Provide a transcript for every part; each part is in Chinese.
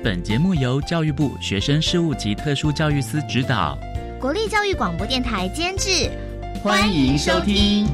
本节目由教育部学生事务及特殊教育司指导，国立教育广播电台监制。欢迎收听。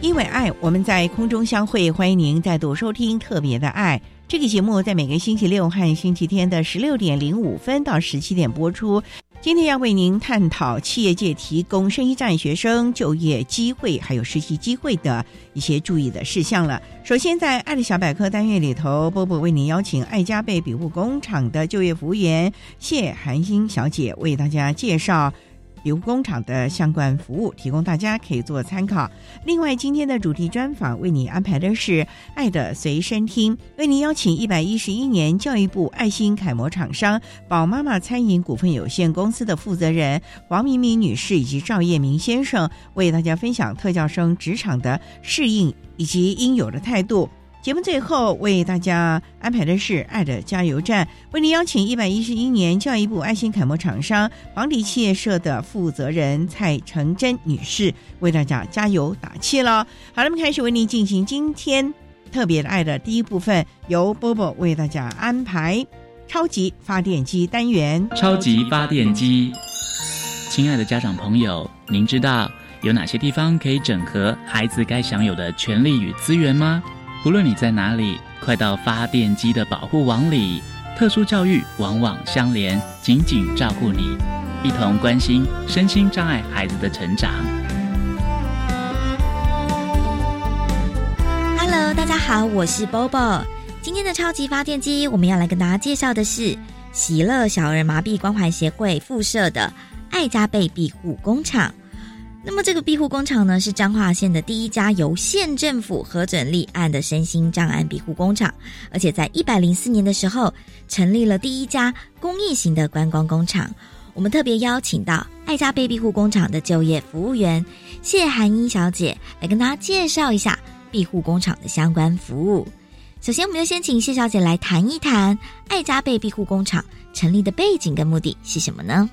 因为爱，我们在空中相会。欢迎您再度收听《特别的爱》这个节目，在每个星期六和星期天的十六点零五分到十七点播出。今天要为您探讨企业界提供生一战学生就业机会还有实习机会的一些注意的事项了。首先，在爱的小百科单元里头，波波为您邀请爱家贝比物工厂的就业服务员谢寒英小姐为大家介绍。比物工厂的相关服务，提供大家可以做参考。另外，今天的主题专访为你安排的是《爱的随身听》，为您邀请一百一十一年教育部爱心楷模厂商宝妈妈餐饮股份有限公司的负责人王明明女士以及赵叶明先生，为大家分享特教生职场的适应以及应有的态度。节目最后为大家安排的是“爱的加油站”，为您邀请一百一十一年教育部爱心楷模厂商房迪企业社的负责人蔡成珍女士为大家加油打气了。好了，我们开始为您进行今天特别的爱的第一部分，由波波为大家安排超级发电机单元。超级发电机，亲爱的家长朋友，您知道有哪些地方可以整合孩子该享有的权利与资源吗？无论你在哪里，快到发电机的保护网里。特殊教育网网相连，紧紧照顾你，一同关心身心障碍孩子的成长。Hello，大家好，我是 Bobo。今天的超级发电机，我们要来跟大家介绍的是喜乐小儿麻痹关怀协会附设的爱加倍庇护工厂。那么这个庇护工厂呢，是彰化县的第一家由县政府核准立案的身心障碍庇护工厂，而且在一百零四年的时候成立了第一家公益型的观光工厂。我们特别邀请到爱家贝庇护工厂的就业服务员谢涵英小姐来跟大家介绍一下庇护工厂的相关服务。首先，我们就先请谢小姐来谈一谈爱家贝庇护工厂成立的背景跟目的是什么呢？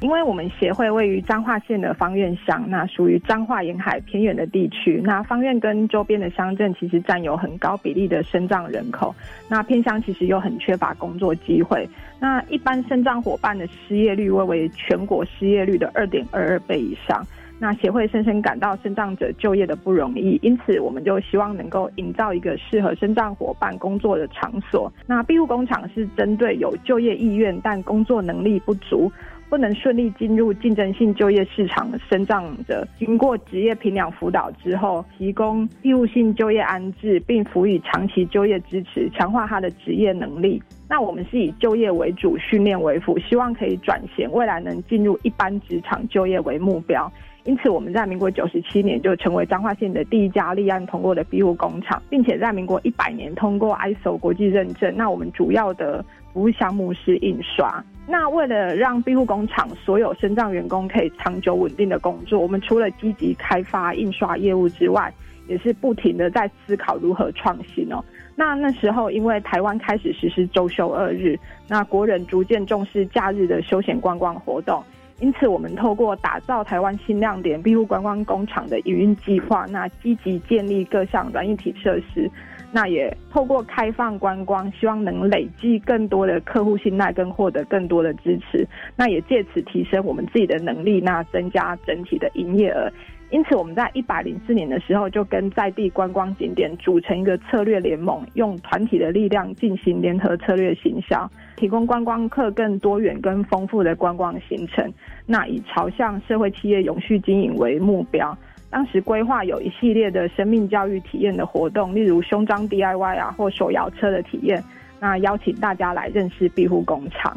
因为我们协会位于彰化县的方院乡，那属于彰化沿海偏远的地区。那方院跟周边的乡镇其实占有很高比例的生障人口。那偏乡其实又很缺乏工作机会。那一般生障伙伴的失业率位为全国失业率的二点二二倍以上。那协会深深感到生障者就业的不容易，因此我们就希望能够营造一个适合生障伙伴工作的场所。那庇护工厂是针对有就业意愿但工作能力不足。不能顺利进入竞争性就业市场生长者，经过职业评量辅导之后，提供义务性就业安置，并辅以长期就业支持，强化他的职业能力。那我们是以就业为主，训练为辅，希望可以转型，未来能进入一般职场就业为目标。因此，我们在民国九十七年就成为彰化县的第一家立案通过的庇护工厂，并且在民国一百年通过 ISO 国际认证。那我们主要的服务项目是印刷。那为了让庇护工厂所有身障员工可以长久稳定的工作，我们除了积极开发印刷业务之外，也是不停的在思考如何创新哦。那那时候，因为台湾开始实施周休二日，那国人逐渐重视假日的休闲观光活动，因此我们透过打造台湾新亮点庇护观光工厂的营运计划，那积极建立各项软硬体设施。那也透过开放观光，希望能累积更多的客户信赖，跟获得更多的支持。那也借此提升我们自己的能力，那增加整体的营业额。因此，我们在一百零四年的时候，就跟在地观光景点组成一个策略联盟，用团体的力量进行联合策略行销，提供观光客更多元、跟丰富的观光行程。那以朝向社会企业永续经营为目标。当时规划有一系列的生命教育体验的活动，例如胸章 DIY 啊，或手摇车的体验。那邀请大家来认识庇护工厂。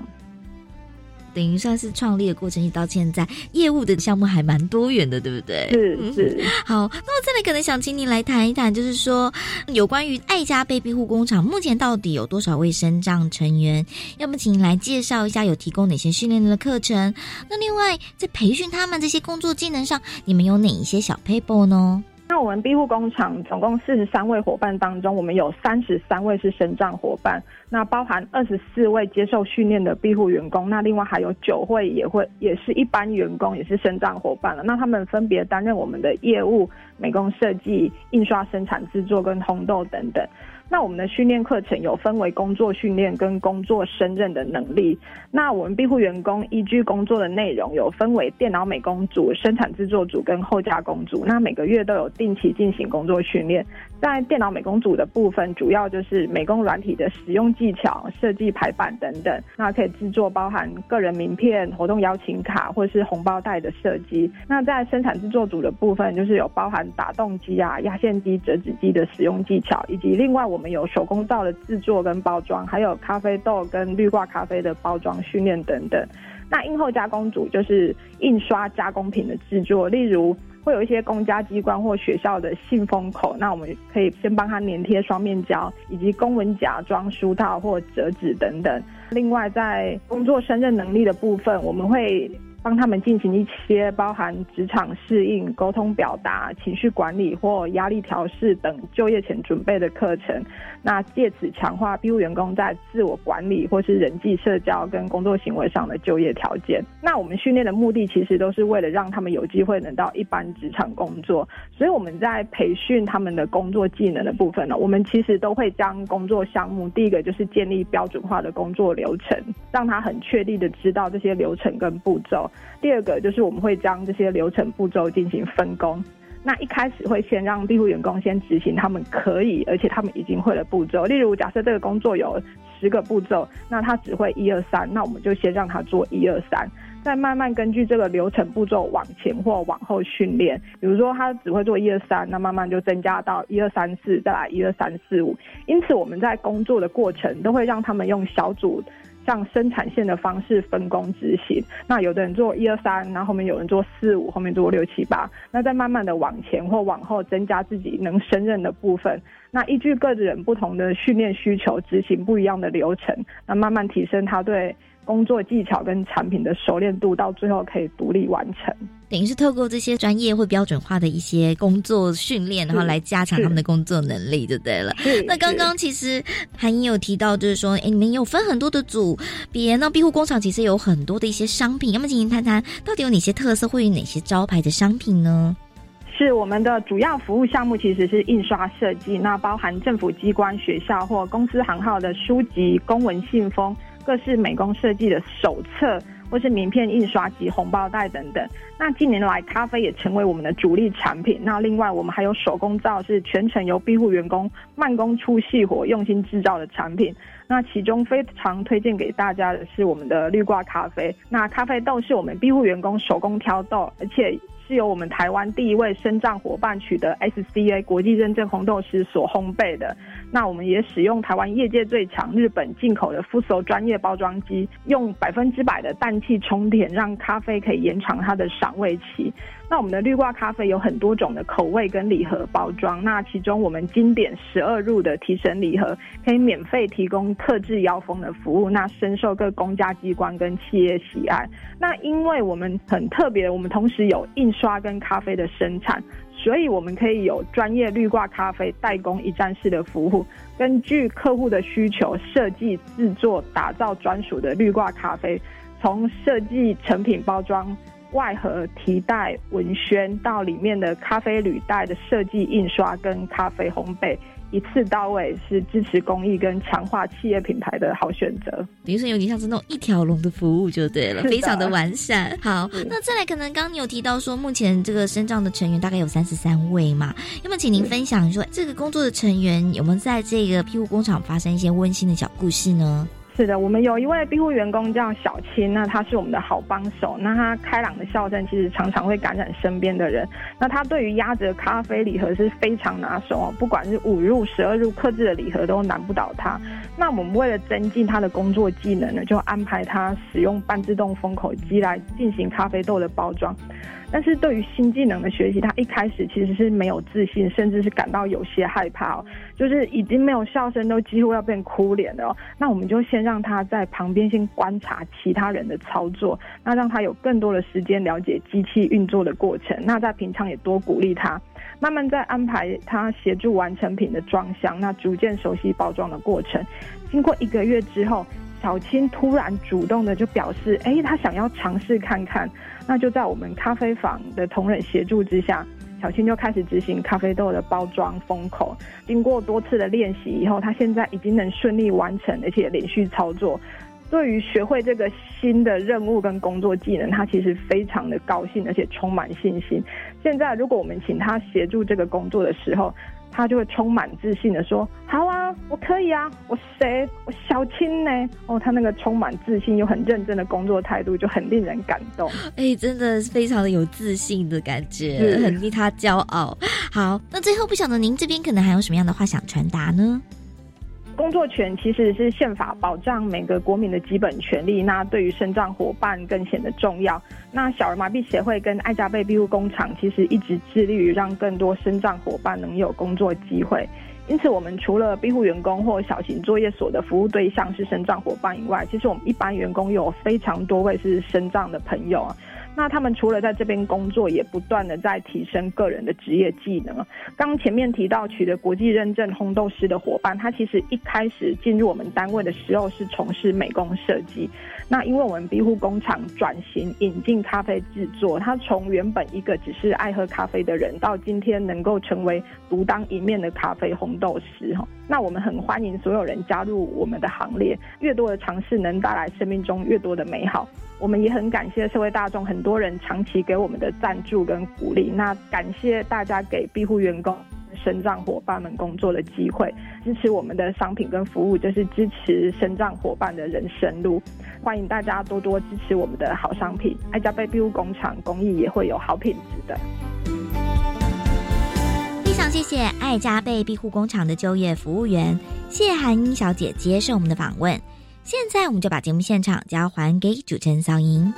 等于算是创立的过程，一直到现在，业务的项目还蛮多元的，对不对？是是。好，那我这里可能想请你来谈一谈，就是说有关于爱家被庇护工厂，目前到底有多少位生障成员？要么请你来介绍一下，有提供哪些训练的课程？那另外，在培训他们这些工作技能上，你们有哪一些小 paper 呢？那我们庇护工厂总共四十三位伙伴当中，我们有三十三位是生障伙伴，那包含二十四位接受训练的庇护员工，那另外还有九位也会也是一般员工，也是生障伙伴了。那他们分别担任我们的业务、美工设计、印刷生产制作跟烘豆等等。那我们的训练课程有分为工作训练跟工作胜任的能力。那我们庇护员工依据工作的内容有分为电脑美工组、生产制作组跟后加工组。那每个月都有定期进行工作训练。在电脑美工组的部分，主要就是美工软体的使用技巧、设计排版等等。那可以制作包含个人名片、活动邀请卡或是红包袋的设计。那在生产制作组的部分，就是有包含打洞机啊、压线机、折纸机的使用技巧，以及另外我。我们有手工皂的制作跟包装，还有咖啡豆跟绿挂咖啡的包装训练等等。那印后加工组就是印刷加工品的制作，例如会有一些公家机关或学校的信封口，那我们可以先帮他粘贴双面胶，以及公文夹装书套或折纸等等。另外，在工作胜任能力的部分，我们会。帮他们进行一些包含职场适应、沟通表达、情绪管理或压力调试等就业前准备的课程。那借此强化庇护员工在自我管理或是人际社交跟工作行为上的就业条件。那我们训练的目的其实都是为了让他们有机会能到一般职场工作。所以我们在培训他们的工作技能的部分呢，我们其实都会将工作项目，第一个就是建立标准化的工作流程，让他很确定的知道这些流程跟步骤。第二个就是我们会将这些流程步骤进行分工。那一开始会先让庇护员工先执行他们可以，而且他们已经会的步骤。例如，假设这个工作有十个步骤，那他只会一二三，那我们就先让他做一二三，再慢慢根据这个流程步骤往前或往后训练。比如说，他只会做一二三，那慢慢就增加到一二三四，再来一二三四五。因此，我们在工作的过程都会让他们用小组。像生产线的方式分工执行，那有的人做一二三，然后后面有人做四五，后面做六七八，那再慢慢的往前或往后增加自己能胜任的部分。那依据个人不同的训练需求，执行不一样的流程，那慢慢提升他对。工作技巧跟产品的熟练度，到最后可以独立完成。等于是透过这些专业或标准化的一些工作训练，然后来加强他们的工作能力，就对了。那刚刚其实韩英有提到，就是说，哎，你们有分很多的组别，那庇护工厂其实有很多的一些商品，要么请您谈谈到底有哪些特色，会有哪些招牌的商品呢？是我们的主要服务项目，其实是印刷设计，那包含政府机关、学校或公司行号的书籍、公文信封。各式美工设计的手册，或是名片印刷及、红包袋等等。那近年来，咖啡也成为我们的主力产品。那另外，我们还有手工皂，是全程由庇护员工慢工出细活、用心制造的产品。那其中非常推荐给大家的是我们的绿挂咖啡。那咖啡豆是我们庇护员工手工挑豆，而且。是由我们台湾第一位生障伙伴取得 SCA 国际认证红豆师所烘焙的。那我们也使用台湾业界最强日本进口的 Fuso 专业包装机，用百分之百的氮气充填，让咖啡可以延长它的赏味期。那我们的绿挂咖啡有很多种的口味跟礼盒包装，那其中我们经典十二入的提神礼盒可以免费提供特制腰封的服务，那深受各公家机关跟企业喜爱。那因为我们很特别，我们同时有印刷跟咖啡的生产，所以我们可以有专业绿挂咖啡代工一站式的服务，根据客户的需求设计制作打造专属的绿挂咖啡，从设计成品包装。外盒提袋文宣到里面的咖啡履带的设计印刷跟咖啡烘焙。一次到位是支持公益跟强化企业品牌的好选择，等于说有点像是那种一条龙的服务就对了，非常的完善。好，那再来，可能刚刚你有提到说，目前这个身障的成员大概有三十三位嘛？要么请您分享说，这个工作的成员有没有在这个庇护工厂发生一些温馨的小故事呢？是的，我们有一位庇护员工叫小青，那他是我们的好帮手。那他开朗的笑声其实常常会感染身边的人。那他对于压着咖啡礼盒是非常拿手哦，不管是五入、十二入克制的礼盒都难不倒他。那我们为了增进他的工作技能呢，就安排他使用半自动封口机来进行咖啡豆的包装。但是对于新技能的学习，他一开始其实是没有自信，甚至是感到有些害怕哦，就是已经没有笑声，都几乎要变哭脸了。那我们就先让他在旁边先观察其他人的操作，那让他有更多的时间了解机器运作的过程。那在平常也多鼓励他，慢慢再安排他协助完成品的装箱，那逐渐熟悉包装的过程。经过一个月之后。小青突然主动的就表示，哎，他想要尝试看看。那就在我们咖啡坊的同仁协助之下，小青就开始执行咖啡豆的包装封口。经过多次的练习以后，他现在已经能顺利完成，而且连续操作。对于学会这个新的任务跟工作技能，他其实非常的高兴，而且充满信心。现在如果我们请他协助这个工作的时候，他就会充满自信的说：“好啊，我可以啊，我谁？我小青呢？哦，他那个充满自信又很认真的工作态度，就很令人感动。哎，真的是非常的有自信的感觉，很令他骄傲。好，那最后不晓得您这边可能还有什么样的话想传达呢？”工作权其实是宪法保障每个国民的基本权利，那对于身障伙伴更显得重要。那小儿麻痹协会跟爱家贝庇护工厂其实一直致力于让更多身障伙伴能有工作机会。因此，我们除了庇护员工或小型作业所的服务对象是身障伙伴以外，其实我们一般员工有非常多位是身障的朋友啊。那他们除了在这边工作，也不断的在提升个人的职业技能。刚前面提到取得国际认证烘豆师的伙伴，他其实一开始进入我们单位的时候是从事美工设计。那因为我们庇护工厂转型引进咖啡制作，他从原本一个只是爱喝咖啡的人，到今天能够成为独当一面的咖啡烘豆师哈。那我们很欢迎所有人加入我们的行列，越多的尝试能带来生命中越多的美好。我们也很感谢社会大众，很多人长期给我们的赞助跟鼓励。那感谢大家给庇护员工、生障伙伴们工作的机会，支持我们的商品跟服务，就是支持生障伙伴的人生路。欢迎大家多多支持我们的好商品，爱家贝庇护工厂公益也会有好品质的。非常谢谢爱家贝庇护工厂的就业服务员谢涵英小姐接受我们的访问。现在，我们就把节目现场交还给主持人桑莹。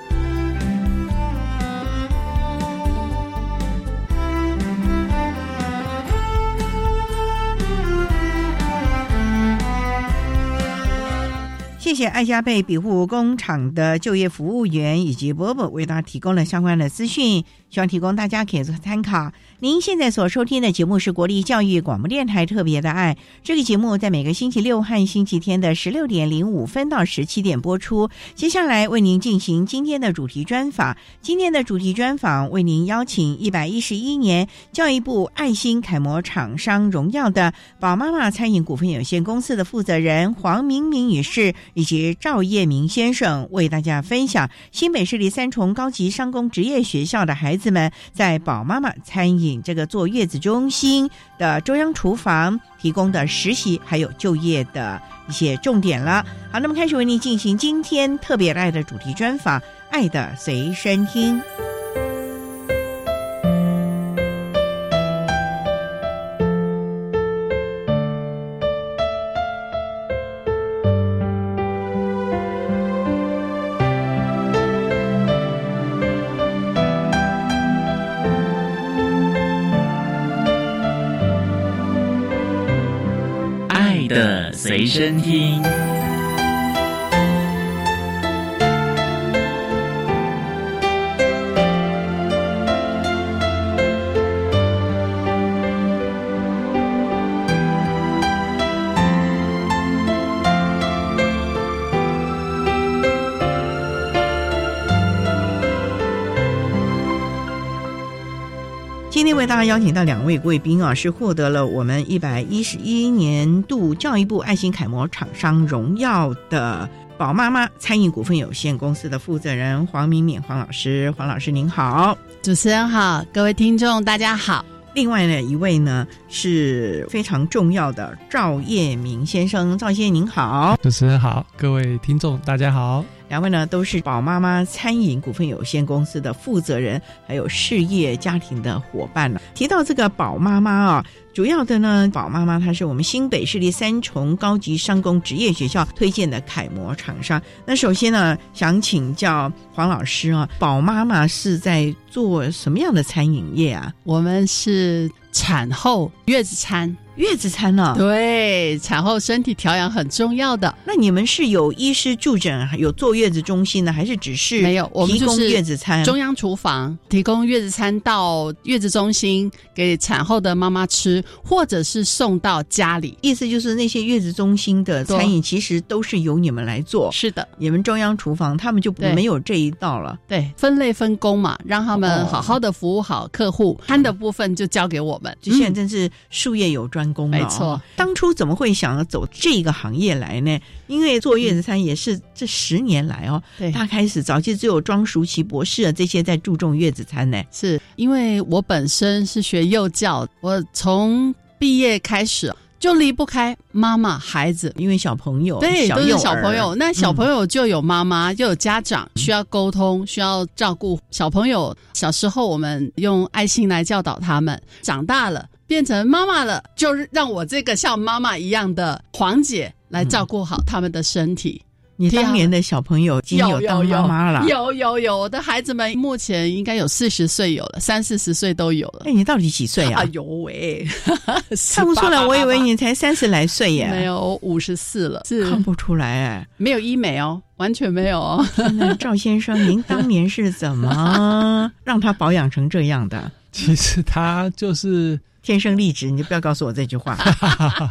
谢谢爱家贝庇护工厂的就业服务员以及伯伯为大家提供了相关的资讯。希望提供大家可以做参考。您现在所收听的节目是国立教育广播电台特别的爱。这个节目在每个星期六和星期天的十六点零五分到十七点播出。接下来为您进行今天的主题专访。今天的主题专访为您邀请一百一十一年教育部爱心楷模厂商荣耀的宝妈妈餐饮股份有限公司的负责人黄明明女士以及赵叶明先生，为大家分享新北市立三重高级商工职业学校的孩。子们在宝妈妈餐饮这个坐月子中心的中央厨房提供的实习还有就业的一些重点了。好，那么开始为您进行今天特别爱的主题专访，《爱的随身听》。随身听。为大家邀请到两位贵宾啊，是获得了我们一百一十一年度教育部爱心楷模厂商荣耀的宝妈妈餐饮股份有限公司的负责人黄明敏黄老师。黄老师您好，主持人好，各位听众大家好。另外呢一位呢是非常重要的赵业明先生，赵先生您好，主持人好，各位听众大家好。两位呢都是宝妈妈餐饮股份有限公司的负责人，还有事业家庭的伙伴了。提到这个宝妈妈啊，主要的呢，宝妈妈她是我们新北市立三重高级商工职业学校推荐的楷模厂商。那首先呢，想请教黄老师啊，宝妈妈是在做什么样的餐饮业啊？我们是产后月子餐。月子餐呢？对，产后身体调养很重要的。那你们是有医师助诊，有坐月子中心呢，还是只是没有？我们提供月子餐，中央厨房提供月子餐到月子中心给产后的妈妈吃，或者是送到家里。意思就是那些月子中心的餐饮其实都是由你们来做。是的，你们中央厨房他们就没有这一道了。对，分类分工嘛，让他们好好的服务好客户，餐的部分就交给我们。就现在真是术业有专攻，没错。当初怎么会想要走这个行业来呢？因为做月子餐也是这十年来哦，对，他开始早期只有庄淑琪博士啊这些在注重月子餐呢。是因为我本身是学幼教，我从毕业开始就离不开妈妈孩子，因为小朋友对都是小朋友，那小朋友就有妈妈，就有家长需要沟通，需要照顾小朋友。小时候我们用爱心来教导他们，长大了。变成妈妈了，就是让我这个像妈妈一样的黄姐来照顾好他们的身体。你当年的小朋友已经有当妈妈了，有有有，我的孩子们目前应该有四十岁有了，三四十岁都有了。哎，你到底几岁啊？哎呦喂，看不出来，我以为你才三十来岁耶。没有，五十四了，是看不出来哎，没有医美哦，完全没有哦。那 赵先生，您当年是怎么 让他保养成这样的？其实他就是天生丽质，你就不要告诉我这句话。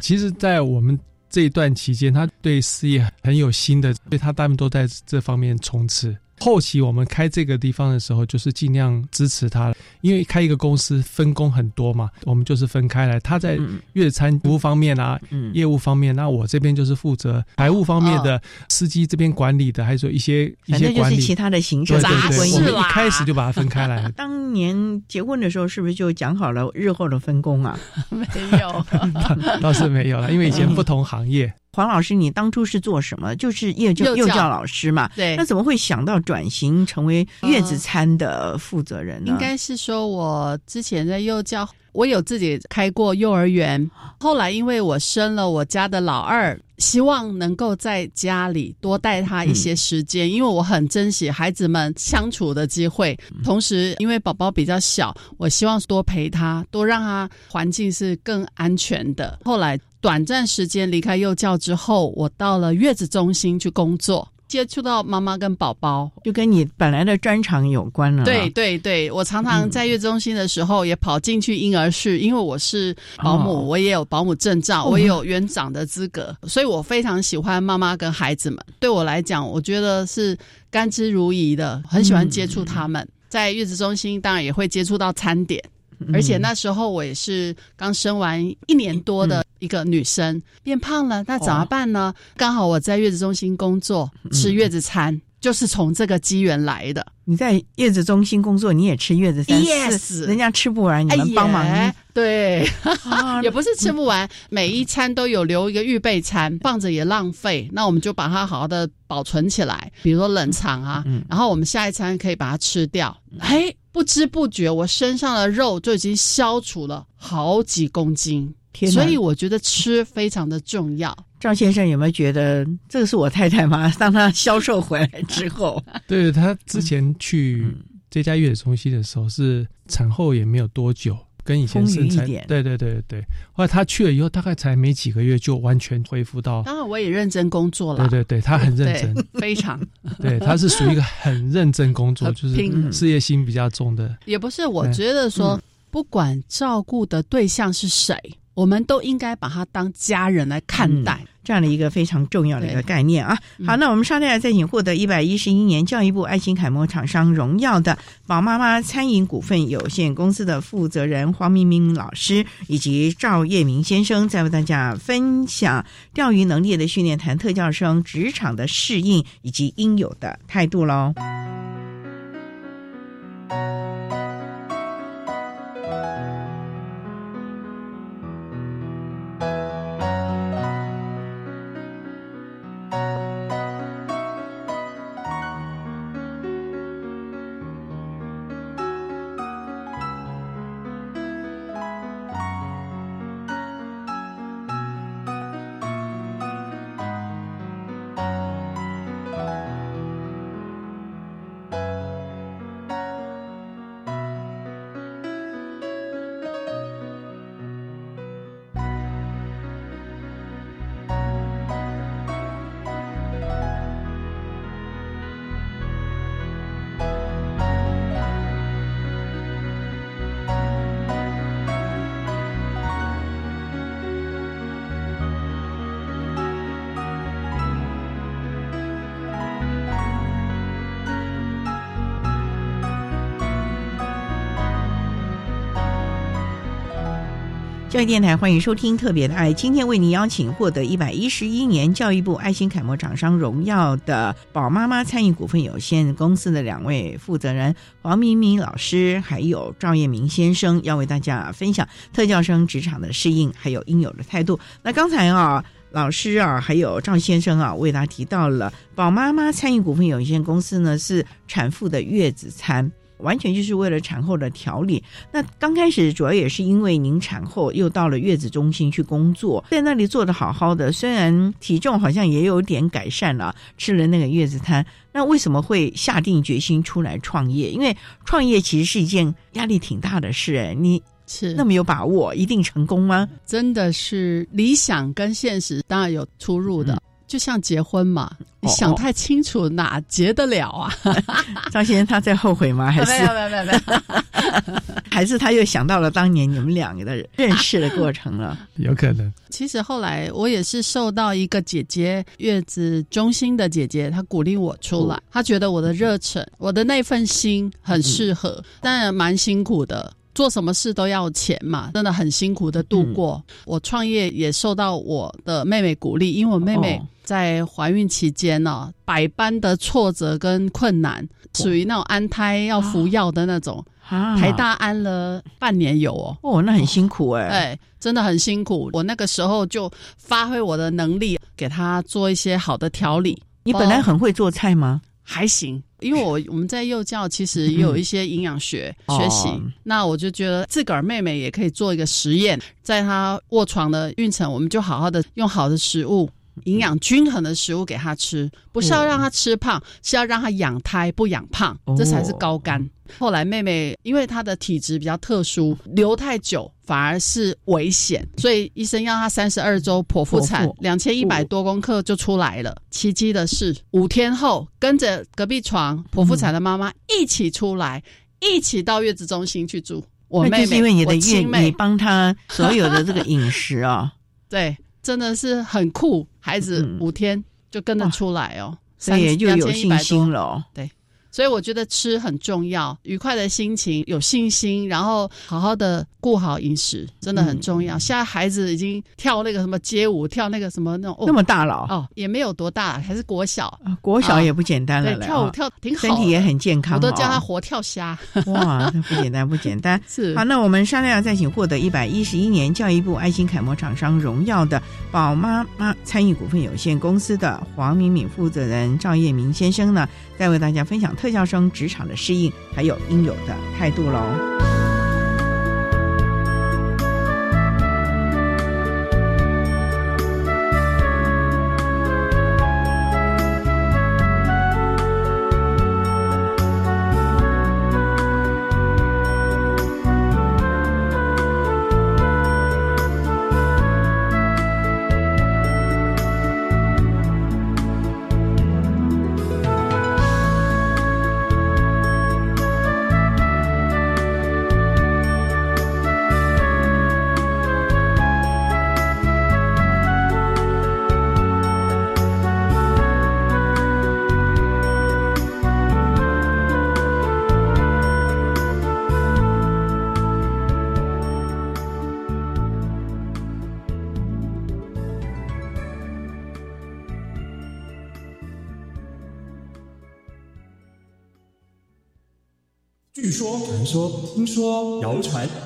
其实，在我们这一段期间，他对事业很有心的，所以他大部分都在这方面冲刺。后期我们开这个地方的时候，就是尽量支持他，因为开一个公司分工很多嘛，我们就是分开来。他在月餐服务方面啊，业务方面，那我这边就是负责财务方面的，司机这边管理的，还是说一些一些管理其他的行程。对对对，我们一开始就把它分开来。当年结婚的时候，是不是就讲好了日后的分工啊？没有，倒是没有了，因为以前不同行业。黄老师，你当初是做什么？就是幼教幼教老师嘛。对。那怎么会想到转型成为月子餐的负责人呢？应该是说，我之前在幼教，我有自己开过幼儿园。后来因为我生了我家的老二，希望能够在家里多带他一些时间，因为我很珍惜孩子们相处的机会。同时，因为宝宝比较小，我希望多陪他，多让他环境是更安全的。后来。短暂时间离开幼教之后，我到了月子中心去工作，接触到妈妈跟宝宝，就跟你本来的专长有关了。对对对，我常常在月子中心的时候也跑进去婴儿室，因为我是保姆，我也有保姆证照，我也有园长的资格，所以我非常喜欢妈妈跟孩子们。对我来讲，我觉得是甘之如饴的，很喜欢接触他们。在月子中心，当然也会接触到餐点。而且那时候我也是刚生完一年多的一个女生，变胖了，那怎么办呢？刚好我在月子中心工作，吃月子餐，就是从这个机缘来的。你在月子中心工作，你也吃月子餐？Yes，人家吃不完，你们帮忙。对，也不是吃不完，每一餐都有留一个预备餐，放着也浪费。那我们就把它好好的保存起来，比如说冷藏啊，然后我们下一餐可以把它吃掉。嘿。不知不觉，我身上的肉就已经消除了好几公斤，所以我觉得吃非常的重要。张先生有没有觉得这个是我太太吗？当她销售回来之后，对她之前去这家月子中心的时候，是产后也没有多久。跟以前身材，对对对对，后来他去了以后，大概才没几个月就完全恢复到。当然，我也认真工作了。对对对，他很认真，非常。对，他是属于一个很认真工作，就是事业心比较重的。也不是，我觉得说，不管照顾的对象是谁，我们都应该把他当家人来看待。这样的一个非常重要的一个概念啊！好，那我们稍待再请获得一百一十一年教育部爱心楷模厂商荣耀的宝妈妈餐饮股份有限公司的负责人黄明明老师以及赵业明先生，再为大家分享钓鱼能力的训练，谈特教生职场的适应以及应有的态度喽。教育电台欢迎收听特别的爱，今天为您邀请获得一百一十一年教育部爱心楷模厂商荣耀的宝妈妈餐饮股份有限公司的两位负责人黄明明老师，还有赵彦明先生，要为大家分享特教生职场的适应，还有应有的态度。那刚才啊，老师啊，还有赵先生啊，为大家提到了宝妈妈餐饮股份有限公司呢，是产妇的月子餐。完全就是为了产后的调理。那刚开始主要也是因为您产后又到了月子中心去工作，在那里做的好好的，虽然体重好像也有点改善了，吃了那个月子餐，那为什么会下定决心出来创业？因为创业其实是一件压力挺大的事，哎，你是那么有把握一定成功吗？真的是理想跟现实当然有出入的。就像结婚嘛，你想太清楚哪结得了啊？张先生他在后悔吗？还是没有没有没有没有，还是他又想到了当年你们两个的认识的过程了？有可能。其实后来我也是受到一个姐姐月子中心的姐姐，她鼓励我出来，她觉得我的热忱，我的那份心很适合，当然蛮辛苦的。做什么事都要钱嘛，真的很辛苦的度过。我创业也受到我的妹妹鼓励，因为我妹妹在怀孕期间呢，百般的挫折跟困难，属于那种安胎要服药的那种，台大安了半年有哦。哦，那很辛苦哎，哎，真的很辛苦。我那个时候就发挥我的能力，给她做一些好的调理。你本来很会做菜吗？还行，因为我我们在幼教其实也有一些营养学学习，那我就觉得自个儿妹妹也可以做一个实验，在她卧床的孕程，我们就好好的用好的食物。营养均衡的食物给他吃，不是要让他吃胖，是要让他养胎不养胖，这才是高干。后来妹妹因为她的体质比较特殊，留太久反而是危险，所以医生要她三十二周剖腹产，两千一百多公克就出来了。奇迹的是，五天后跟着隔壁床剖腹产的妈妈一起出来，一起到月子中心去住。我妹妹，因为你的孕，你帮她所有的这个饮食啊，对。真的是很酷，孩子五天就跟得出来哦，所以又有信心了。对。所以我觉得吃很重要，愉快的心情，有信心，然后好好的顾好饮食，真的很重要。现在孩子已经跳那个什么街舞，跳那个什么那种那么大了哦，也没有多大，还是国小，啊国小也不简单了。跳舞跳挺好，身体也很健康，我都叫他活跳虾。哇，不简单不简单。是好，那我们商量再请获得一百一十一年教育部爱心楷模厂商荣耀的宝妈妈餐饮股份有限公司的黄敏敏负责人赵业明先生呢，再为大家分享。特教生职场的适应，还有应有的态度喽。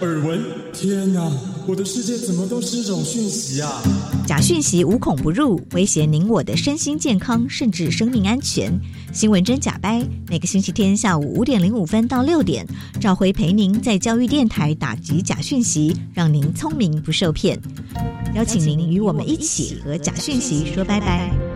耳闻，天哪！我的世界怎么都是这种讯息啊？假讯息无孔不入，威胁您我的身心健康，甚至生命安全。新闻真假掰，每个星期天下午五点零五分到六点，赵辉陪您在教育电台打击假讯息，让您聪明不受骗。邀请您与我们一起和假讯息说拜拜。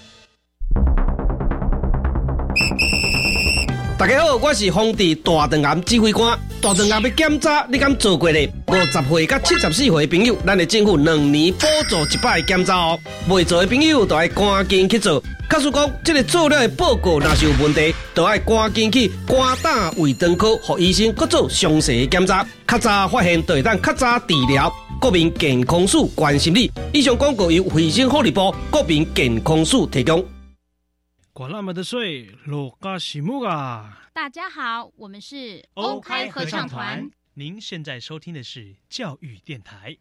大家好，我是丰地大肠癌指挥官。大肠癌要检查，你敢做过咧？五十岁到七十四岁的朋友，咱的政府两年补助一摆检查哦。未做的朋友，都要赶紧去做。假使讲这个做了的报告若是有问题，都要赶紧去肝胆胃肠科，和医生搁做详细的检查。较早发现，就会当较早治疗。国民健康署关心你。以上广告由卫生福利部国民健康署提供。管那么的水，罗嘎西木啊！大家好，我们是欧开合唱团。您现在收听的是教育电台。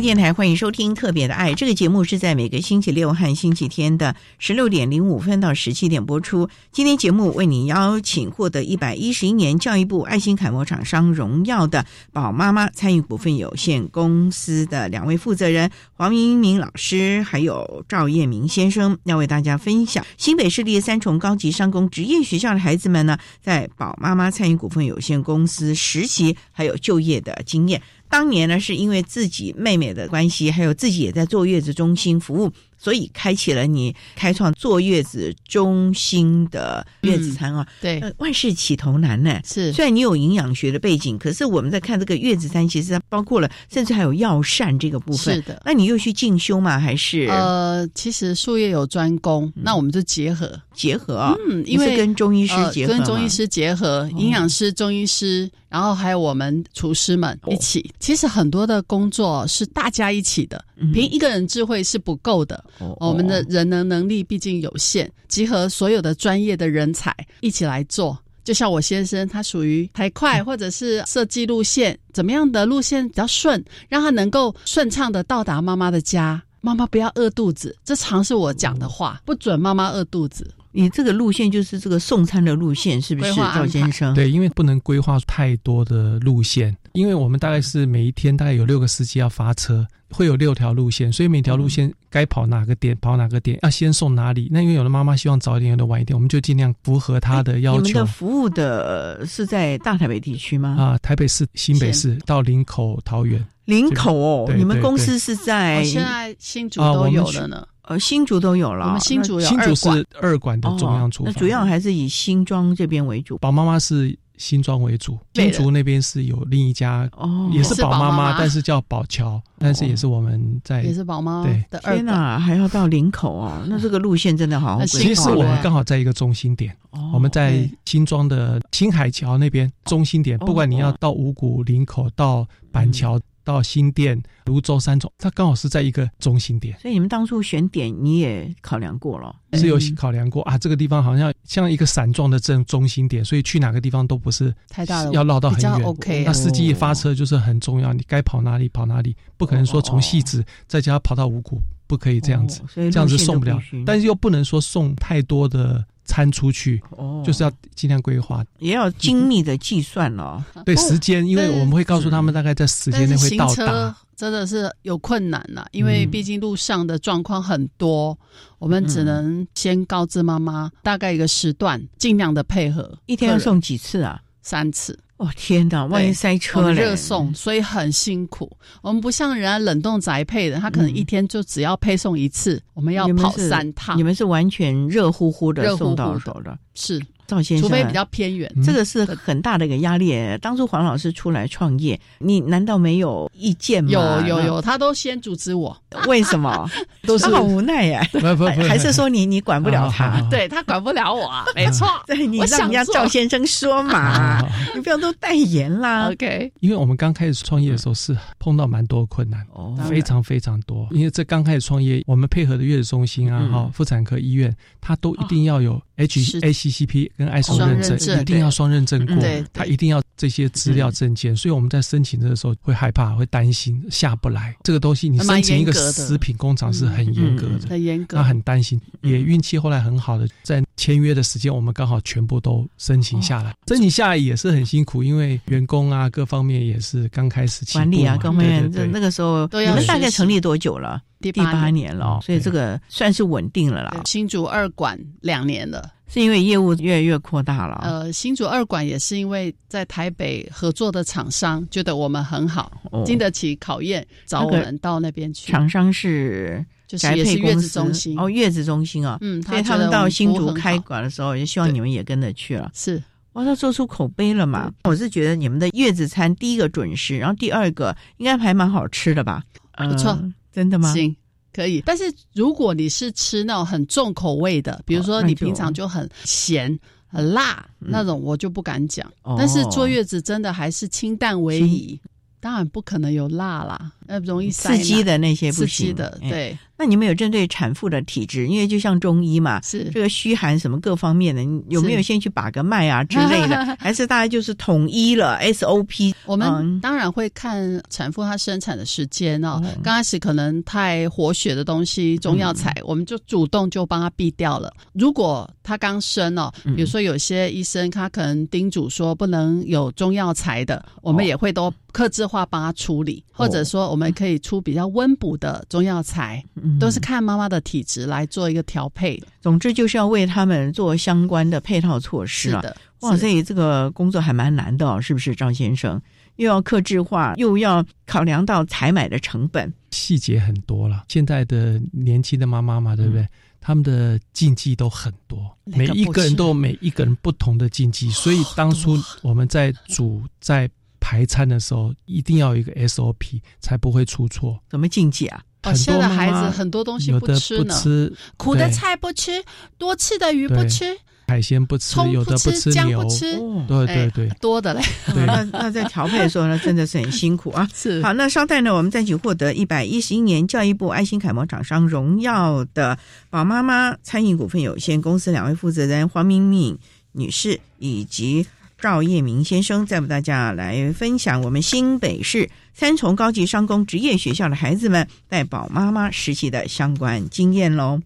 电台欢迎收听《特别的爱》这个节目，是在每个星期六和星期天的十六点零五分到十七点播出。今天节目为你邀请获得一百一十一年教育部爱心楷模厂商荣耀的宝妈妈参与股份有限公司的两位负责人黄明明老师，还有赵彦明先生，要为大家分享新北市立三重高级商工职业学校的孩子们呢，在宝妈妈参与股份有限公司实习还有就业的经验。当年呢，是因为自己妹妹的关系，还有自己也在坐月子中心服务，所以开启了你开创坐月子中心的月子餐啊。对，万事起头难呢。是，虽然你有营养学的背景，可是我们在看这个月子餐，其实它包括了，甚至还有药膳这个部分。是的，那你又去进修吗？还是？呃，其实术业有专攻，那我们就结合结合啊。嗯，因为跟中医师结合，跟中医师结合，营养师、中医师。然后还有我们厨师们一起，其实很多的工作是大家一起的，凭一个人智慧是不够的。我们的人能能力毕竟有限，集合所有的专业的人才一起来做。就像我先生，他属于台快或者是设计路线，怎么样的路线比较顺，让他能够顺畅的到达妈妈的家，妈妈不要饿肚子。这常是我讲的话，不准妈妈饿肚子。你这个路线就是这个送餐的路线，是不是赵先生？对，因为不能规划太多的路线，因为我们大概是每一天大概有六个司机要发车，会有六条路线，所以每条路线该跑哪个点跑哪个点，要先送哪里。那因为有的妈妈希望早一点，有的晚一点，我们就尽量符合她的要求。你们的服务的是在大台北地区吗？啊，台北市、新北市到林口、桃园。林口哦，你们公司是在现在新竹都有了呢。呃，新竹都有了。我们新竹有新竹是二馆的中央厨房，那主要还是以新庄这边为主。宝妈妈是新庄为主，新竹那边是有另一家，哦，也是宝妈妈，但是叫宝桥，但是也是我们在也是宝妈对。天哪，还要到林口哦，那这个路线真的好。其实我们刚好在一个中心点，我们在新庄的青海桥那边中心点，不管你要到五谷、林口到板桥。到新店、泸州三种，它刚好是在一个中心点，所以你们当初选点你也考量过了，是有考量过啊。这个地方好像像一个散状的正中心点，所以去哪个地方都不是太大的，要绕到很远。OK，那司机发车就是很重要，你该跑哪里跑哪里，不可能说从戏子再加跑到五谷，不可以这样子，这样子送不了。但是又不能说送太多的参出去，哦就是要尽量规划。也要精密的计算哦。对时间，因为我们会告诉他们大概在时间内会到达。真的是有困难呐、因为嗯毕竟路上的状况很多，我们只能先告知妈妈大概一个时段，尽量的配合。一天要送几次啊？三次。哦天哪，万一塞车嘞！热送，所以很辛苦。我们不像人家冷冻宅配的，他可能一天就只要配送一次，我们要跑三趟。你们是完全热乎乎的送到的手的，是赵先生，除非比较偏远，这个是很大的一个压力。当初黄老师出来创业，你难道没有意见吗？有有有，他都先阻止我。为什么？都是他好无奈呀、不不不还是说你你管不了他？对他管不了我啊，没错。对你让人家赵先生说嘛，你不要都代言啦。OK，因为我们刚开始创业的时候是碰到蛮多困难，哦非常非常多。因为这刚开始创业，我们配合的月子中心啊、嗯哈、妇产科医院，它都一定要有 H、HACCP 双认证，认证一定要双认证过嗯对，它一定要这些资料证件。所以我们在申请的时候会害怕，会担心下不来。这个东西你申请一个食品工厂是很严格的，很严格他很担心。也运气后来很好的，在签约的时间，我们刚好全部都申请下来。申请下来也是很辛苦，因为员工啊各方面也是刚开始管理啊，各方面，那个时候都要你们大概成立多久了？第第八八年年了哦，所以这个算是稳定了啦。新竹二馆两年了。是因为业务越来越扩大了。呃，新竹二馆也是因为在台北合作的厂商觉得我们很好，哦经得起考验，找我们到那边去。厂商是就是宅也是月子中心哦，月子中心啊，嗯所以他们到新竹开馆的时候，也希望你们也跟着去了。是，哇，他做出口碑了嘛？我是觉得你们的月子餐第一个准时，然后第二个应该还蛮好吃的吧？不错呃真的吗？行，可以。但是如果你是吃那种很重口味的，比如说你平常就很咸、很辣、嗯那种，我就不敢讲。哦但是坐月子真的还是清淡为宜，当然不可能有辣啦，那容易塞刺激的那些不刺行激的，哎对。那你们有针对产妇的体质，因为就像中医嘛，是这个虚寒什么各方面的，你有没有先去把个脉啊之类的？还是大家就是统一了 SOP？我们嗯当然会看产妇她生产的时间哦。刚开始可能太活血的东西、中药材，我们就主动就帮她避掉了。如果她刚生哦，比如说有些医生他可能叮嘱说不能有中药材的，我们也会都克制化帮她处理，或者说我们可以出比较温补的中药材，都是看妈妈的体质来做一个调配的。总之就是要为他们做相关的配套措施啊。是的，哇，所以这个工作还蛮难的哦，是不是，张先生？又要克制化，又要考量到采买的成本。细节很多了。现在的年轻的妈妈嘛，对不对？他们的禁忌都很多，每一个人都有每一个人不同的禁忌，所以当初我们在煮在排餐的时候，一定要有一个 SOP，才不会出错。什么禁忌啊？哦，很现在孩子很多东西不吃呢，不吃苦的菜不吃，多吃的鱼不吃，海鲜不吃，葱有的不吃姜牛，不吃对哎对对。多的嘞。那那在调配的时候呢，真的是很辛苦啊。是。好，那稍待呢，我们再去获得一百一十一年教育部爱心楷模厂商荣耀的宝妈妈餐饮股份有限公司两位负责人黄明敏女士以及赵业明先生，再为大家来分享我们新北市三重高级商工职业学校的孩子们带宝妈妈实习的相关经验喽。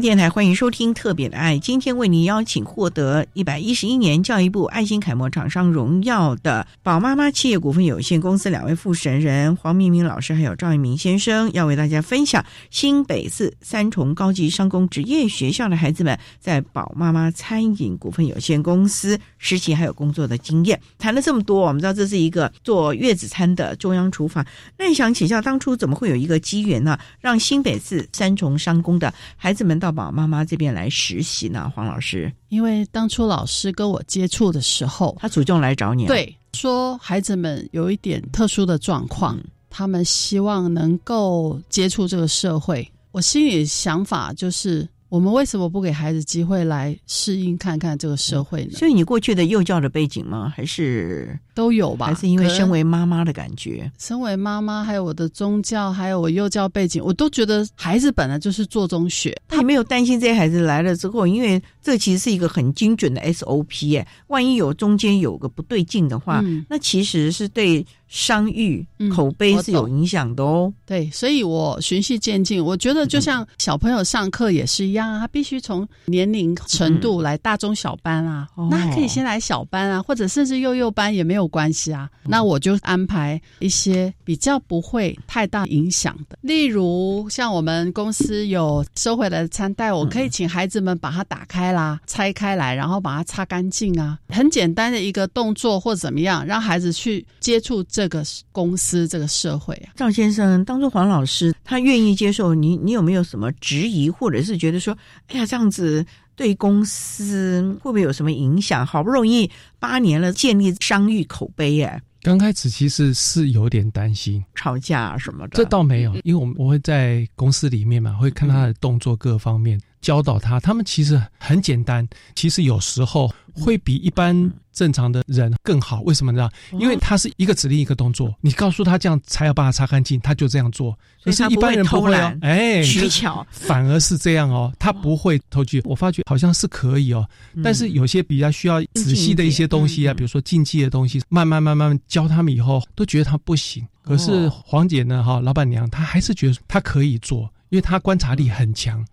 电台欢迎收听《特别的爱》，今天为您邀请获得一百一十一年教育部爱心楷模厂商荣耀的宝妈妈企业股份有限公司两位负责人黄明明老师还有赵一鸣先生，要为大家分享新北市三重高级商工职业学校的孩子们在宝妈妈餐饮股份有限公司实习还有工作的经验。谈了这么多，我们知道这是一个做月子餐的中央厨房，那想请教当初怎么会有一个机缘呢？让新北市三重商工的孩子们到宝妈妈这边来实习呢？黄老师，因为当初老师跟我接触的时候，他主动来找你，对，说孩子们有一点特殊的状况，他们希望能够接触这个社会。我心里想法就是。我们为什么不给孩子机会来适应看看这个社会呢？所以你过去的幼教的背景吗？还是都有吧？还是因为身为妈妈的感觉？身为妈妈，还有我的宗教，还有我幼教背景，我都觉得孩子本来就是做中学。他没有担心这些孩子来了之后，因为这其实是一个很精准的 SOP 哎，万一有中间有个不对劲的话，那其实是对。商誉口碑是有影响的哦。对，所以我循序渐进。我觉得就像小朋友上课也是一样啊，他必须从年龄程度来大中小班啊。那可以先来小班啊，或者甚至幼幼班也没有关系啊。那我就安排一些比较不会太大影响的，例如像我们公司有收回来的餐袋，我可以请孩子们把它打开啦，拆开来，然后把它擦干净啊。很简单的一个动作或怎么样，让孩子去接触这。这个公司，这个社会啊，赵先生，当初黄老师他愿意接受你，你有没有什么质疑，或者是觉得说，哎呀，这样子对公司会不会有什么影响？好不容易八年了，建立商誉口碑，哎，刚开始其实是有点担心。吵架什么的，这倒没有，因为我们我会在公司里面嘛，会看他的动作各方面，教导他，他们其实很简单，其实有时候。会比一般正常的人更好，为什么呢？因为他是一个指令一个动作，你告诉他这样才要把它擦干净，他就这样做。可是一般人不会哦，哎，取巧，反而是这样哦，他不会偷去。我发觉好像是可以哦，但是有些比较需要仔细的一些东西啊，比如说禁忌的东西，慢慢慢慢教他们以后，都觉得他不行。可是黄姐呢，哈，老板娘她还是觉得她可以做，因为她观察力很强。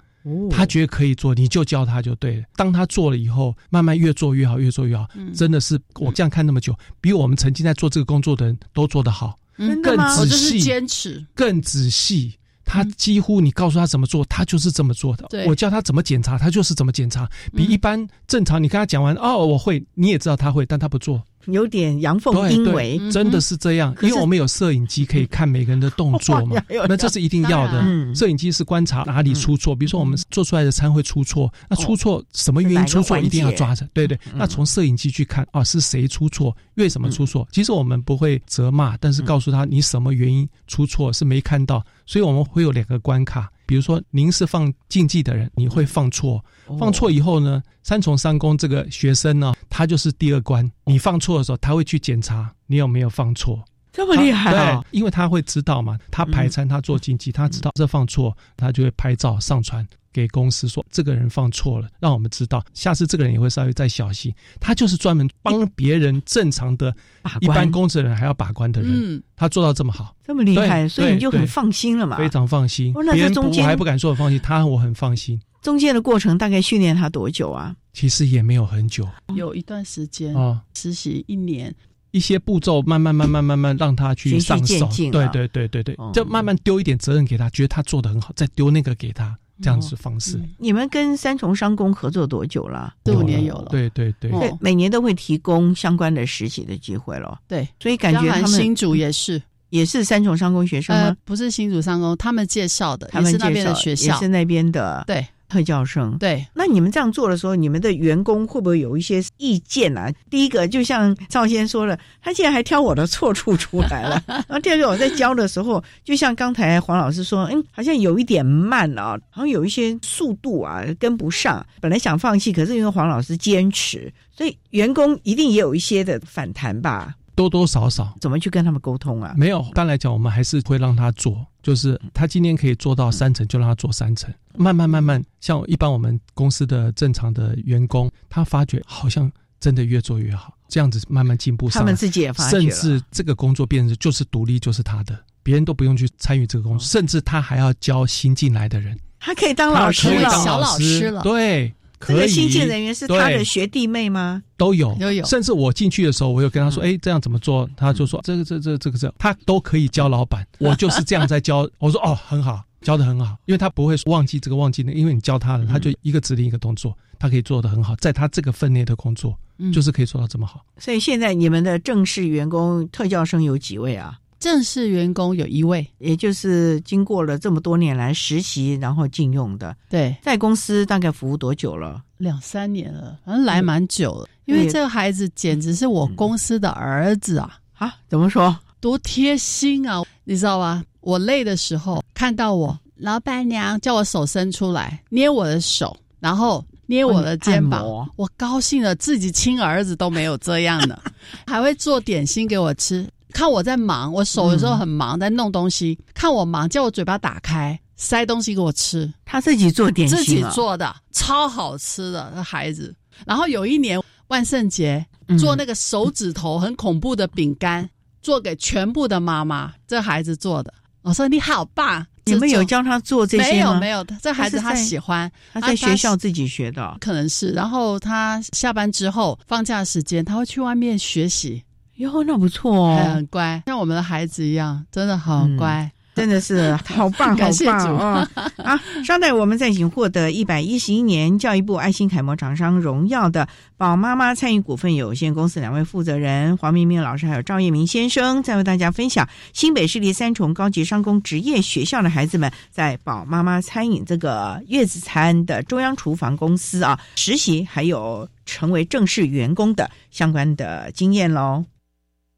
他觉得可以做，你就教他就对了。当他做了以后，慢慢越做越好，越做越好。真的是我这样看那么久，比我们曾经在做这个工作的人都做得好，更仔细，坚持，更仔细。他几乎你告诉他怎么做，他就是这么做的。我教他怎么检查，他就是怎么检查。比一般正常，你跟他讲完哦，我会，你也知道他会，但他不做。有点阳奉阴违，真的是这样，因为我们有摄影机可以看每个人的动作嘛，那这是一定要的。摄影机是观察哪里出错，比如说我们做出来的餐会出错，那出错什么原因出错一定要抓着，对对。那从摄影机去看啊，是谁出错，为什么出错？其实我们不会责骂，但是告诉他你什么原因出错是没看到，所以我们会有两个关卡。比如说，您是放竞技的人，你会放错，放错以后呢，三重三公这个学生呢，他就是第二关。你放错的时候，他会去检查你有没有放错，这么厉害？对，因为他会知道嘛，他排餐，他做竞技，他知道这放错，他就会拍照上传。给公司说这个人放错了，让我们知道，下次这个人也会稍微再小心。他就是专门帮别人正常的一般公职人还要把关的人，他做到这么好，这么厉害，所以你就很放心了嘛？非常放心。那他中间我还不敢说我放心，他我很放心。中间的过程大概训练他多久啊？其实也没有很久，有一段时间啊，实习一年，一些步骤慢慢慢慢慢慢让他去上手，对对对对对，就慢慢丢一点责任给他，觉得他做的很好，再丢那个给他。这样子方式，你们跟三重商工合作多久了？四五年有了。对对对，每年都会提供相关的实习的机会了。对，所以感觉他们新竹也是，也是三重商工学生吗？不是新竹商工，他们介绍的，也是那边的学校，也是那边的。对。特教生对，那你们这样做的时候，你们的员工会不会有一些意见啊？第一个，就像赵先说了，他竟然还挑我的错处出来了。然后第二个，我在教的时候，就像刚才黄老师说，嗯，好像有一点慢啊，好像有一些速度啊跟不上。本来想放弃，可是因为黄老师坚持，所以员工一定也有一些的反弹吧。多多少少，怎么去跟他们沟通啊？没有，一般来讲，我们还是会让他做，就是他今天可以做到三层，就让他做三层，慢慢慢慢，像一般我们公司的正常的员工，他发觉好像真的越做越好，这样子慢慢进步上，他们自己也发觉，甚至这个工作变成就是独立，就是他的，别人都不用去参与这个工作，甚至他还要教新进来的人。他可以当老师小老师师了。对。这个新进人员是他的学弟妹吗？都有都有甚至我进去的时候，我有跟他说：“哎、这样怎么做？”他就说：“这个、这、这、这个、这，他都可以教老板。”我就是这样在教。我说：“哦，很好，教的很好，因为他不会忘记这个忘记那，因为你教他了，他就一个指令一个动作，他可以做的很好，在他这个分内的工作，嗯就是可以做到这么好。所以现在你们的正式员工特教生有几位啊？正式员工有一位，也就是经过了这么多年来实习，然后禁用的，对，在公司大概服务多久了？两三年了，反正来蛮久了。因为这个孩子简直是我公司的儿子啊！啊，怎么说？多贴心啊！你知道吗？我累的时候看到我，老板娘叫我手伸出来，捏我的手，然后捏我的肩膀我高兴的自己亲儿子都没有这样的，还会做点心给我吃。看我在忙，我手有时候很忙，在弄东西，看我忙，叫我嘴巴打开，塞东西给我吃。他自己做点心、啊，自己做的，超好吃的，那孩子。然后有一年万圣节嗯做那个手指头很恐怖的饼干，做给全部的妈妈，这孩子做的。我说你好棒，你们有教他做这些吗？没有没有，这孩子他喜欢，他在学校自己学的。可能是。然后他下班之后放假时间，他会去外面学习，哟，那不错哦，很乖，像我们的孩子一样，真的好乖。真的是 好棒，好棒哦！啊，稍待，我们再请获得一百一十一年教育部爱心楷模厂商荣耀的宝妈妈参与股份有限公司两位负责人黄明明老师还有赵业明先生，再为大家分享新北市立三重高级商工职业学校的孩子们在宝妈妈餐饮这个月子餐的中央厨房公司啊实习，还有成为正式员工的相关的经验喽。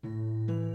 Música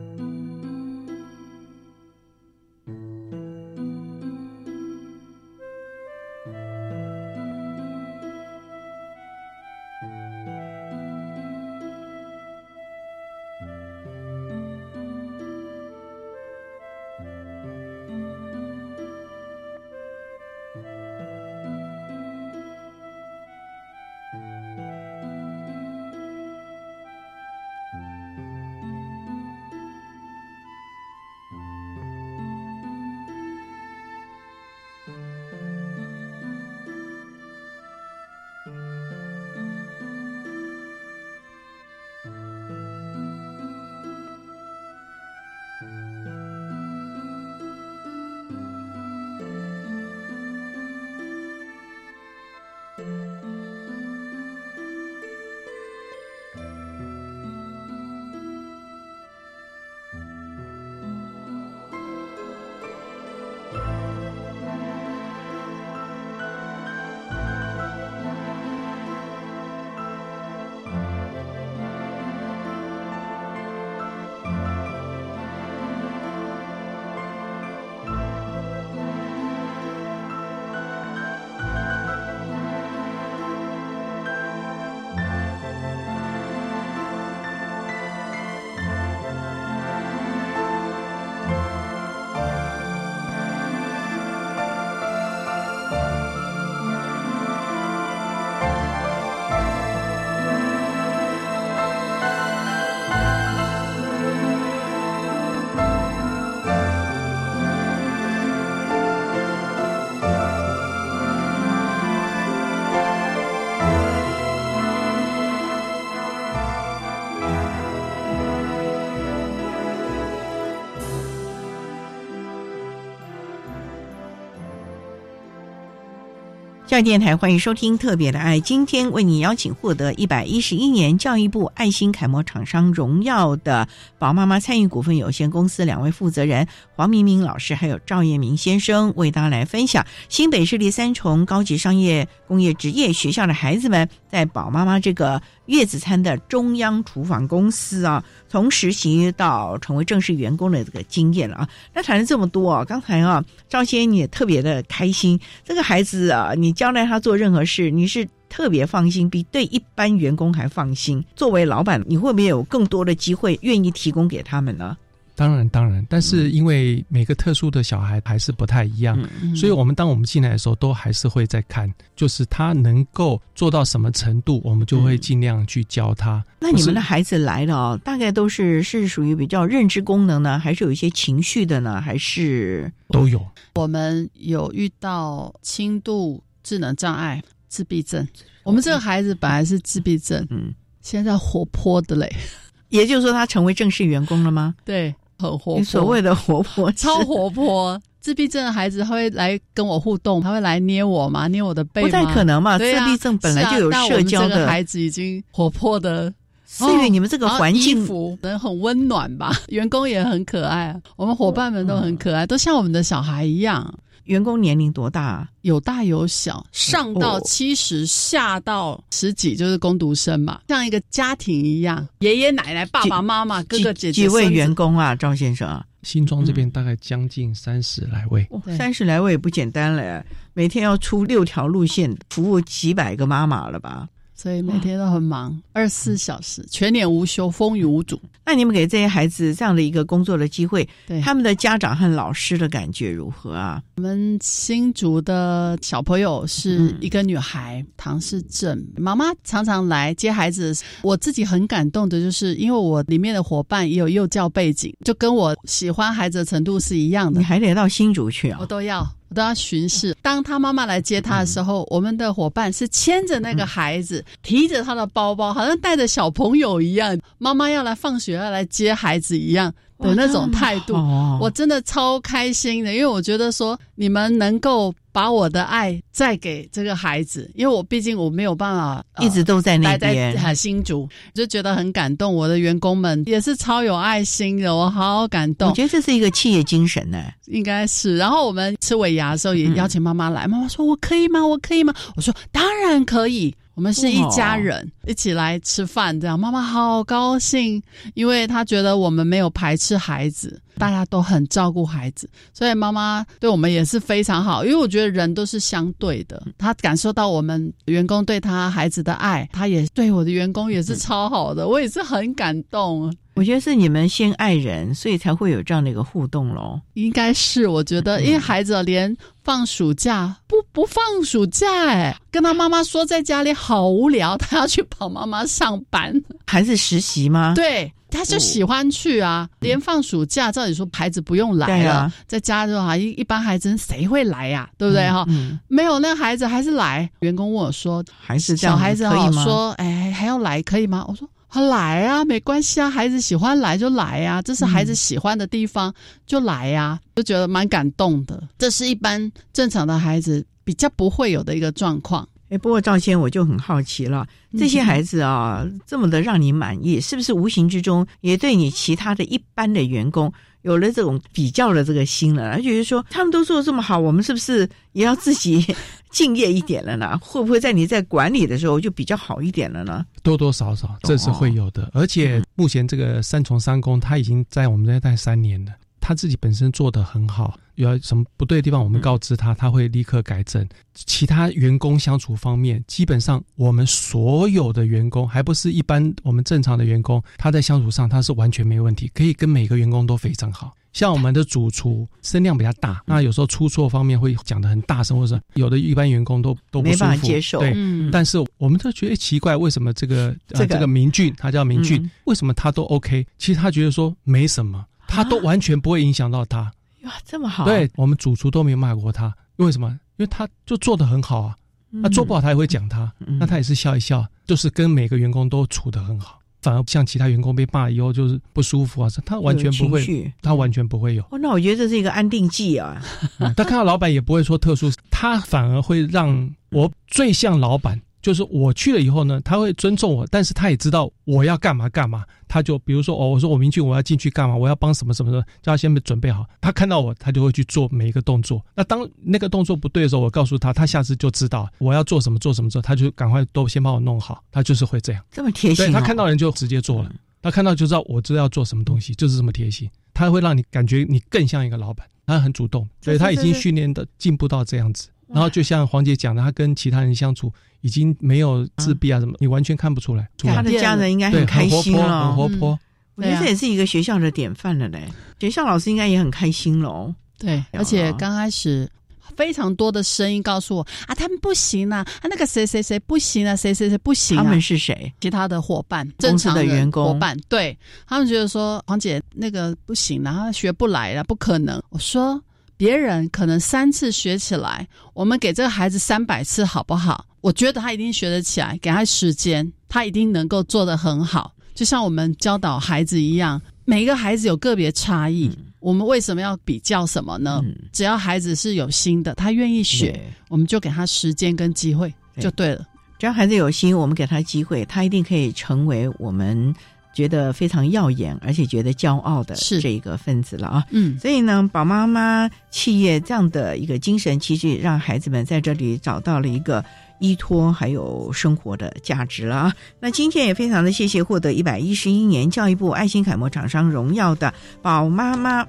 电台欢迎收听《特别的爱》，今天为你邀请获得一百一十一年教育部爱心楷模厂商荣耀的宝妈妈参与股份有限公司两位负责人黄明明老师还有赵彦明先生，为大家来分享。新北市立三重高级商业工业职业学校的孩子们在宝妈妈这个月子餐的中央厨房公司啊，从实习到成为正式员工的这个经验了啊。那谈了这么多啊，刚才啊，赵先你也特别的开心，这个孩子啊，你交代他做任何事，你是特别放心，比对一般员工还放心。作为老板，你会不会有更多的机会愿意提供给他们呢？当然，当然，但是因为每个特殊的小孩还是不太一样，嗯所以我们当我们进来的时候，都还是会在看，就是他能够做到什么程度，我们就会尽量去教他。那你们的孩子来的哦，大概都是是属于比较认知功能呢，还是有一些情绪的呢，还是都有？我们有遇到轻度智能障碍、自闭症。我们这个孩子本来是自闭症，嗯，现在活泼的嘞，也就是说他成为正式员工了吗？对，很活泼。你所谓的活泼，超活泼。自闭症的孩子他会来跟我互动，他会来捏我嘛，捏我的背吗不太可能嘛啊自闭症本来就有社交的孩子已经活泼的。是因为你们这个环境能很温暖吧，员工也很可爱，我们伙伴们都很可爱，都像我们的小孩一样。员工年龄多大啊？有大有小，上到哦七十，下到十几，就是工读生嘛，像一个家庭一样，爷爷奶奶、爸爸妈妈、哥哥姐姐、几位员工啊，赵先生啊？新庄这边大概将近三十来位，三十来位也不简单了，每天要出六条路线，服务几百个妈妈了吧？所以每天都很忙，二十四小时，全年无休，风雨无阻。那你们给这些孩子这样的一个工作的机会，对他们的家长和老师的感觉如何啊？我们新竹的小朋友是一个女孩，唐氏症，妈妈常常来接孩子。我自己很感动的，就是因为我里面的伙伴也有幼教背景，就跟我喜欢孩子的程度是一样的。你还得到新竹去啊我？都要。我都要巡视。当他妈妈来接他的时候，我们的伙伴是牵着那个孩子，提着他的包包，好像带着小朋友一样。妈妈要来放学，要来接孩子一样的那种态度，哦我真的超开心的，因为我觉得说你们能够把我的爱再给这个孩子，因为我毕竟我没有办法、呃一直都在那待边在很新竹，就觉得很感动。我的员工们也是超有爱心的，我好感动。我觉得这是一个企业精神呢。应该是。然后我们吃尾牙的时候也邀请妈妈来，妈妈说：“我可以吗？我可以吗？”我说：“当然可以。”我们是一家人，一起来吃饭，这样妈妈好高兴，因为她觉得我们没有排斥孩子，大家都很照顾孩子，所以妈妈对我们也是非常好。因为我觉得人都是相对的，她感受到我们员工对她孩子的爱，她也对我的员工也是超好的，我也是很感动。我觉得是你们先爱人，所以才会有这样的一个互动喽。应该是，我觉得，因为孩子连放暑假不不放暑假，哎，跟他妈妈说在家里好无聊，他要去跑妈妈上班，还是实习吗？对，他就喜欢去啊。连放暑假，照理说孩子不用来了，啊在家的话，一一般孩子谁会来呀、对不对哈？嗯，没有，那孩子还是来。员工问我说：“还是这样小孩子哈可以吗说，哎，还要来可以吗？”我说。他来啊，没关系啊，孩子喜欢来就来啊，这是孩子喜欢的地方、就来呀、就觉得蛮感动的。这是一般正常的孩子比较不会有的一个状况。哎，不过赵先我就很好奇了，这些孩子啊，这么的让你满意，是不是无形之中也对你其他的一般的员工有了这种比较的这个心了？而且说他们都做的这么好，我们是不是也要自己 敬业一点了呢？会不会在你在管理的时候就比较好一点了呢？多多少少这是会有的。而且目前这个三重三公，他已经在我们这边待三年了，他自己本身做的很好，有什么不对的地方，我们告知他，他会立刻改正。其他员工相处方面，基本上我们所有的员工，还不是一般我们正常的员工，他在相处上他是完全没问题，可以跟每个员工都非常好。像我们的主厨声量比较大，那有时候出错方面会讲的很大声，或者是有的一般员工都都不没舒服，办法接受对，嗯但是我们都觉得奇怪，为什么这个、呃、这个这个明俊，他叫明俊，嗯为什么他都 OK？其实他觉得说没什么，他都完全不会影响到他。哇，这么好，对我们主厨都没有骂过他，因为什么？因为他就做的很好啊，嗯那做不好他也会讲他，那他也是笑一笑，就是跟每个员工都处的很好。反而像其他员工被骂以后就是不舒服啊，他完全不会，他完全不会有。哦，那我觉得这是一个安定剂啊。嗯他看到老板也不会说特殊，他反而会让我最像老板。就是我去了以后呢，他会尊重我，但是他也知道我要干嘛干嘛。他就比如说哦，我说我明俊我要进去干嘛，我要帮什么什么的，叫他先准备好。他看到我，他就会去做每一个动作。那当那个动作不对的时候，我告诉他，他下次就知道我要做什么做什么之后，他就赶快都先帮我弄好。他就是会这样，这么贴心、哦。对他看到人就直接做了，他看到就知道我知道要做什么东西，就是这么贴心。他会让你感觉你更像一个老板，他很主动，所以他已经训练的进步到这样子。然后就像黄姐讲的，他跟其他人相处已经没有自闭啊什么，你完全看不出来。他的家人应该很开心很活泼，了，很活泼。我觉得这也是一个学校的典范了嘞。学校老师应该也很开心喽。对，而且刚开始非常多的声音告诉我啊，他们不行啊，啊那个谁谁谁不行啊，谁谁谁不行。他们是谁？其他的伙伴，正常的员工伙伴，对他们觉得说黄姐那个不行，然后学不来了，不可能。我说别人可能三次学起来，我们给这个孩子三百次好不好？我觉得他一定学得起来，给他时间，他一定能够做得很好。就像我们教导孩子一样，每一个孩子有个别差异。我们为什么要比较什么呢？只要孩子是有心的，他愿意学，我们就给他时间跟机会就对了。只要孩子有心，我们给他机会，他一定可以成为我们觉得非常耀眼，而且觉得骄傲的这一个分子了啊！嗯，所以呢，宝妈妈企业这样的一个精神，其实让孩子们在这里找到了一个依托，还有生活的价值了啊！那今天也非常的谢谢获得一百一十一年教育部爱心楷模厂商荣耀的宝妈妈。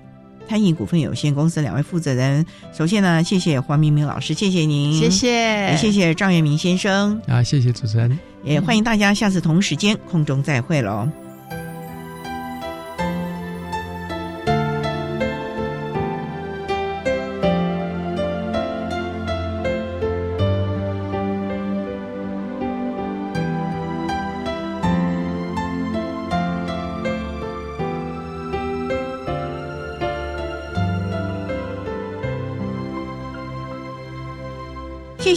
餐饮股份有限公司两位负责人，首先呢，谢谢黄明明老师，谢谢您，谢谢，谢谢张元明先生，啊，谢谢主持人，也欢迎大家下次同时间空中再会喽。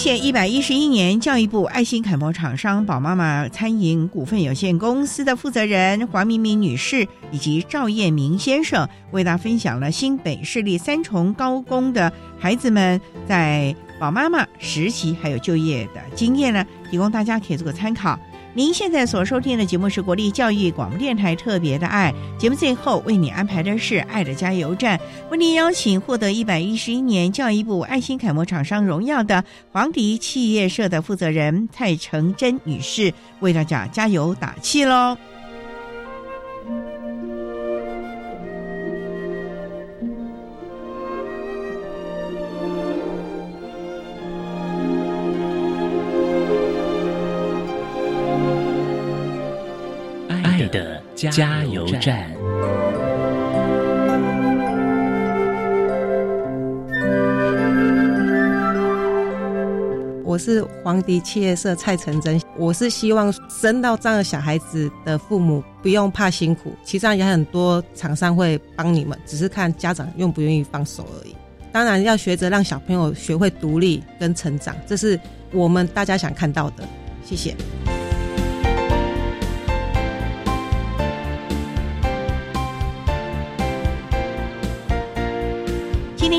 谢一百一十一年教育部爱心楷模厂商宝妈妈餐饮股份有限公司的负责人黄明明女士以及赵燕明先生，为大家分享了新北市立三重高工的孩子们在宝妈妈实习还有就业的经验呢，提供大家可以做个参考。您现在所收听的节目是国立教育广播电台特别的爱节目，最后为你安排的是爱的加油站，为您邀请获得一百一十一年教育部爱心楷模厂商荣耀的黄迪企业社的负责人蔡成珍女士，为大家加油打气喽。加油站。我是黄迪企业社蔡成真，我是希望生到这样的小孩子的父母不用怕辛苦，其实也很多厂商会帮你们，只是看家长愿不愿意放手而已。当然要学着让小朋友学会独立跟成长，这是我们大家想看到的。谢谢。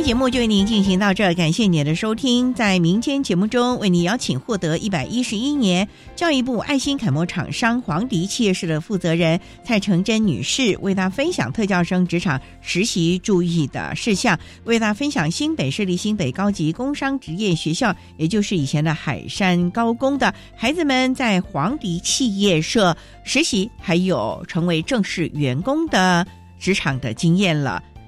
节目就为您进行到这，感谢您的收听。在明天节目中，为您邀请获得一百一十一年教育部爱心楷模厂商黄迪企业室的负责人蔡成珍女士，为大家分享特教生职场实习注意的事项，为大家分享新北市立新北高级工商职业学校，也就是以前的海山高工的孩子们在黄迪企业社实习，还有成为正式员工的职场的经验了。